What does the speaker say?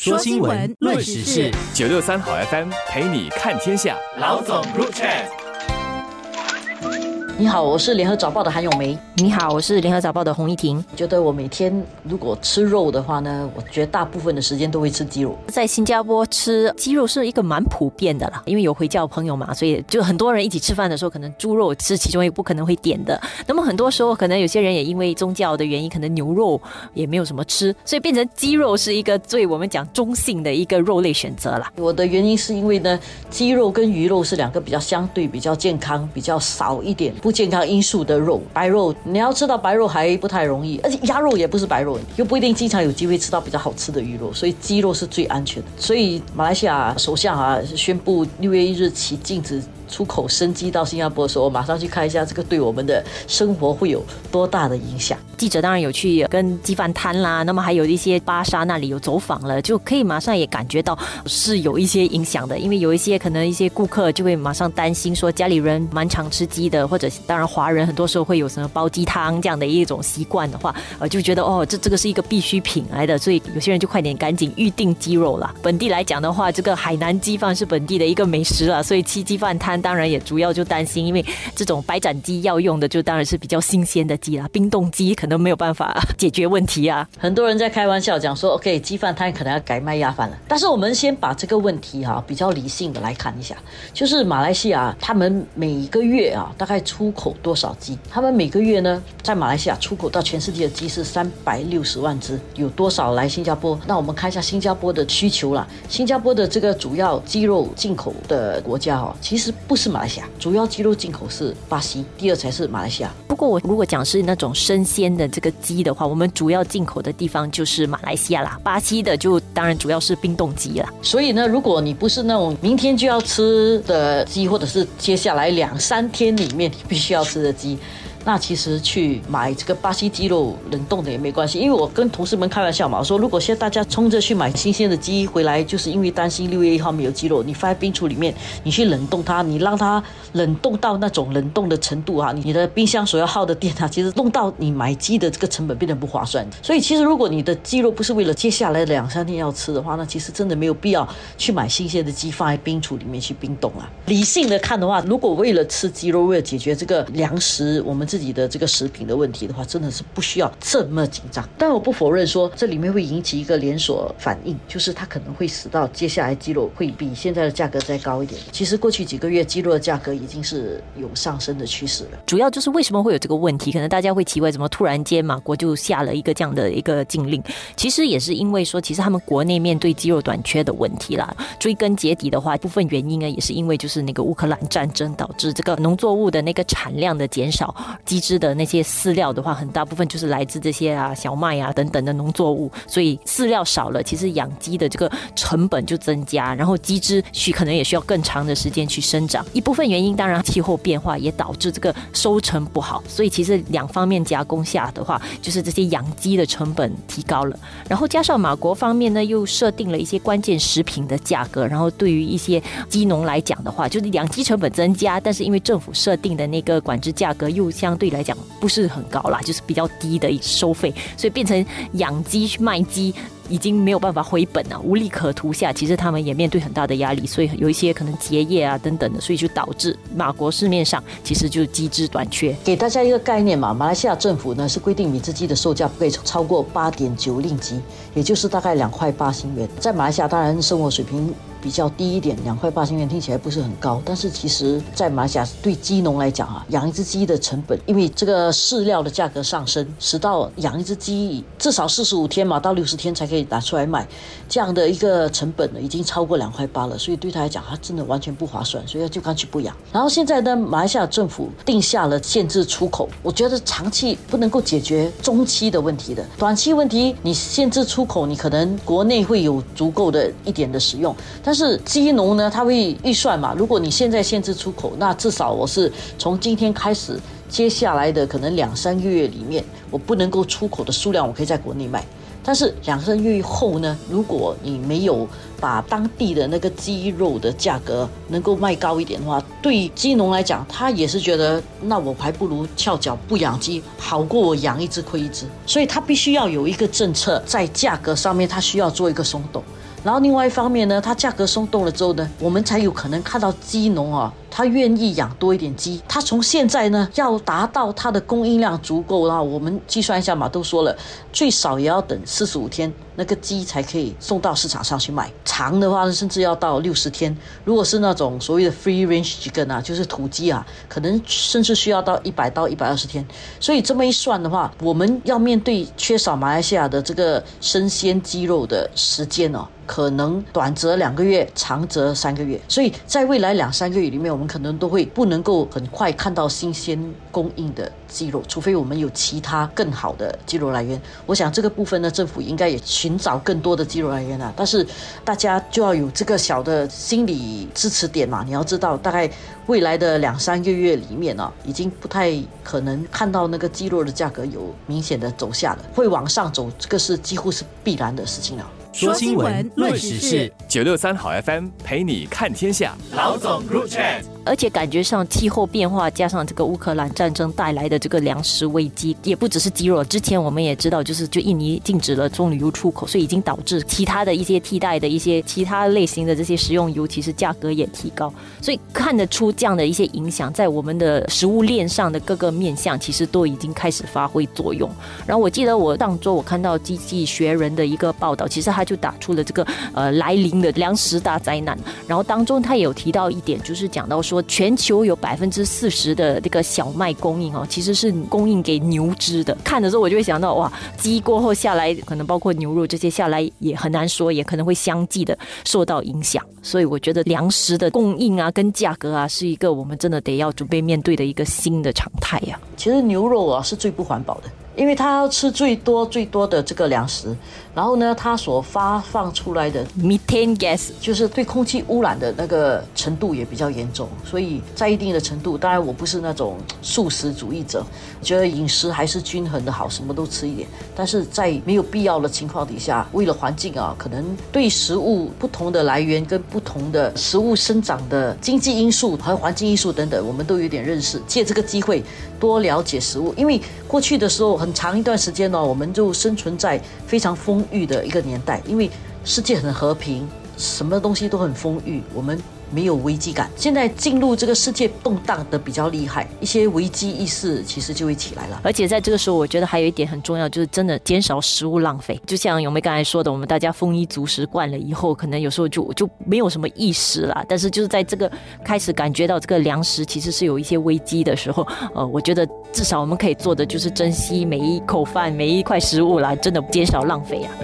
说新闻，论时事，九六三好 FM 陪你看天下。老总入场。你好，我是联合早报的韩永梅。你好，我是联合早报的洪一婷。觉得我每天如果吃肉的话呢，我绝大部分的时间都会吃鸡肉。在新加坡吃鸡肉是一个蛮普遍的啦，因为有回教朋友嘛，所以就很多人一起吃饭的时候，可能猪肉是其中一个不可能会点的。那么很多时候，可能有些人也因为宗教的原因，可能牛肉也没有什么吃，所以变成鸡肉是一个最我们讲中性的一个肉类选择啦。我的原因是因为呢，鸡肉跟鱼肉是两个比较相对比较健康、比较少一点。不不健康因素的肉，白肉你要吃到白肉还不太容易，而且鸭肉也不是白肉，又不一定经常有机会吃到比较好吃的鱼肉，所以鸡肉是最安全的。所以马来西亚首相啊宣布六月一日起禁止。出口生鸡到新加坡的时候，马上去看一下这个对我们的生活会有多大的影响。记者当然有去跟鸡饭摊啦，那么还有一些巴沙那里有走访了，就可以马上也感觉到是有一些影响的。因为有一些可能一些顾客就会马上担心说家里人蛮常吃鸡的，或者当然华人很多时候会有什么煲鸡汤这样的一种习惯的话，呃就觉得哦这这个是一个必需品来的，所以有些人就快点赶紧预定鸡肉了。本地来讲的话，这个海南鸡饭是本地的一个美食了，所以吃鸡饭摊。当然也主要就担心，因为这种白斩鸡要用的就当然是比较新鲜的鸡啦，冰冻鸡可能没有办法解决问题啊。很多人在开玩笑讲说，OK，鸡饭摊可能要改卖鸭饭了。但是我们先把这个问题哈比较理性的来看一下，就是马来西亚他们每个月啊大概出口多少鸡？他们每个月呢在马来西亚出口到全世界的鸡是三百六十万只，有多少来新加坡？那我们看一下新加坡的需求啦。新加坡的这个主要鸡肉进口的国家哦，其实不是马来西亚。主要鸡肉进口是巴西，第二才是马来西亚。不过我如果讲是那种生鲜的这个鸡的话，我们主要进口的地方就是马来西亚啦。巴西的就当然主要是冰冻鸡啦。所以呢，如果你不是那种明天就要吃的鸡，或者是接下来两三天里面你必须要吃的鸡。那其实去买这个巴西鸡肉冷冻的也没关系，因为我跟同事们开玩笑嘛，我说如果现在大家冲着去买新鲜的鸡回来，就是因为担心六月一号没有鸡肉，你放在冰橱里面，你去冷冻它，你让它冷冻到那种冷冻的程度啊，你的冰箱所要耗的电啊，其实弄到你买鸡的这个成本变得不划算。所以其实如果你的鸡肉不是为了接下来两三天要吃的话，那其实真的没有必要去买新鲜的鸡放在冰橱里面去冰冻啊。理性的看的话，如果为了吃鸡肉，为了解决这个粮食，我们这自己的这个食品的问题的话，真的是不需要这么紧张。但我不否认说，这里面会引起一个连锁反应，就是它可能会使到接下来鸡肉会比现在的价格再高一点。其实过去几个月鸡肉的价格已经是有上升的趋势了。主要就是为什么会有这个问题？可能大家会奇怪，怎么突然间马国就下了一个这样的一个禁令？其实也是因为说，其实他们国内面对鸡肉短缺的问题啦。追根结底的话，部分原因呢，也是因为就是那个乌克兰战争导致这个农作物的那个产量的减少，鸡只。的那些饲料的话，很大部分就是来自这些啊小麦啊等等的农作物，所以饲料少了，其实养鸡的这个成本就增加，然后鸡只需可能也需要更长的时间去生长。一部分原因当然气候变化也导致这个收成不好，所以其实两方面加工下的话，就是这些养鸡的成本提高了，然后加上马国方面呢又设定了一些关键食品的价格，然后对于一些鸡农来讲的话，就是养鸡成本增加，但是因为政府设定的那个管制价格又相对来。讲不是很高啦，就是比较低的收费，所以变成养鸡去卖鸡已经没有办法回本了，无利可图下，其实他们也面对很大的压力，所以有一些可能结业啊等等的，所以就导致马国市面上其实就是鸡只短缺。给大家一个概念嘛，马来西亚政府呢是规定米只鸡的售价不可以超过八点九令吉，也就是大概两块八新元。在马来西亚，当然生活水平。比较低一点，两块八千元听起来不是很高，但是其实，在马来西亚对鸡农来讲啊，养一只鸡的成本，因为这个饲料的价格上升，使到养一只鸡至少四十五天嘛，到六十天才可以拿出来卖，这样的一个成本呢，已经超过两块八了，所以对他来讲，他真的完全不划算，所以他就干脆不养。然后现在呢，马来西亚政府定下了限制出口，我觉得长期不能够解决中期的问题的，短期问题你限制出口，你可能国内会有足够的一点的使用。但是鸡农呢，他会预算嘛？如果你现在限制出口，那至少我是从今天开始，接下来的可能两三个月里面，我不能够出口的数量，我可以在国内卖。但是两三个月后呢，如果你没有把当地的那个鸡肉的价格能够卖高一点的话，对鸡农来讲，他也是觉得，那我还不如翘脚不养鸡，好过我养一只亏一只。所以他必须要有一个政策，在价格上面，他需要做一个松动。然后另外一方面呢，它价格松动了之后呢，我们才有可能看到鸡农啊。他愿意养多一点鸡，他从现在呢要达到它的供应量足够啦，我们计算一下嘛，都说了最少也要等四十五天，那个鸡才可以送到市场上去卖。长的话呢，甚至要到六十天。如果是那种所谓的 free range chicken 啊，就是土鸡啊，可能甚至需要到一百到一百二十天。所以这么一算的话，我们要面对缺少马来西亚的这个生鲜鸡肉的时间哦。可能短则两个月，长则三个月，所以在未来两三个月里面，我们可能都会不能够很快看到新鲜供应的鸡肉，除非我们有其他更好的鸡肉来源。我想这个部分呢，政府应该也寻找更多的鸡肉来源啊。但是大家就要有这个小的心理支持点嘛。你要知道，大概未来的两三个月里面呢，已经不太可能看到那个鸡肉的价格有明显的走下了，会往上走，这个是几乎是必然的事情了。说新闻，论时事，九六三好 FM 陪你看天下。老总 root chat，。而且感觉上气候变化加上这个乌克兰战争带来的这个粮食危机，也不只是鸡肉。之前我们也知道，就是就印尼禁止了棕榈油出口，所以已经导致其他的一些替代的一些其他类型的这些食用油，其实价格也提高。所以看得出这样的一些影响，在我们的食物链上的各个面向，其实都已经开始发挥作用。然后我记得我上周我看到经济学人的一个报道，其实他就打出了这个呃来临的粮食大灾难。然后当中他也有提到一点，就是讲到说。全球有百分之四十的这个小麦供应哦，其实是供应给牛只的。看的时候我就会想到，哇，鸡过后下来，可能包括牛肉这些下来也很难说，也可能会相继的受到影响。所以我觉得粮食的供应啊，跟价格啊，是一个我们真的得要准备面对的一个新的常态呀。其实牛肉啊是最不环保的。因为它要吃最多最多的这个粮食，然后呢，它所发放出来的 methane gas 就是对空气污染的那个程度也比较严重，所以在一定的程度，当然我不是那种素食主义者，觉得饮食还是均衡的好，什么都吃一点。但是在没有必要的情况底下，为了环境啊，可能对食物不同的来源跟不同的食物生长的经济因素和环境因素等等，我们都有点认识，借这个机会多了解食物，因为过去的时候很。很长一段时间呢，我们就生存在非常丰裕的一个年代，因为世界很和平，什么东西都很丰裕，我们。没有危机感。现在进入这个世界动荡的比较厉害，一些危机意识其实就会起来了。而且在这个时候，我觉得还有一点很重要，就是真的减少食物浪费。就像永梅刚才说的，我们大家丰衣足食惯了以后，可能有时候就 就没有什么意识了。但是就是在这个开始感觉到这个粮食其实是有一些危机的时候，呃，我觉得至少我们可以做的就是珍惜每一口饭、每一块食物啦，真的减少浪费啊。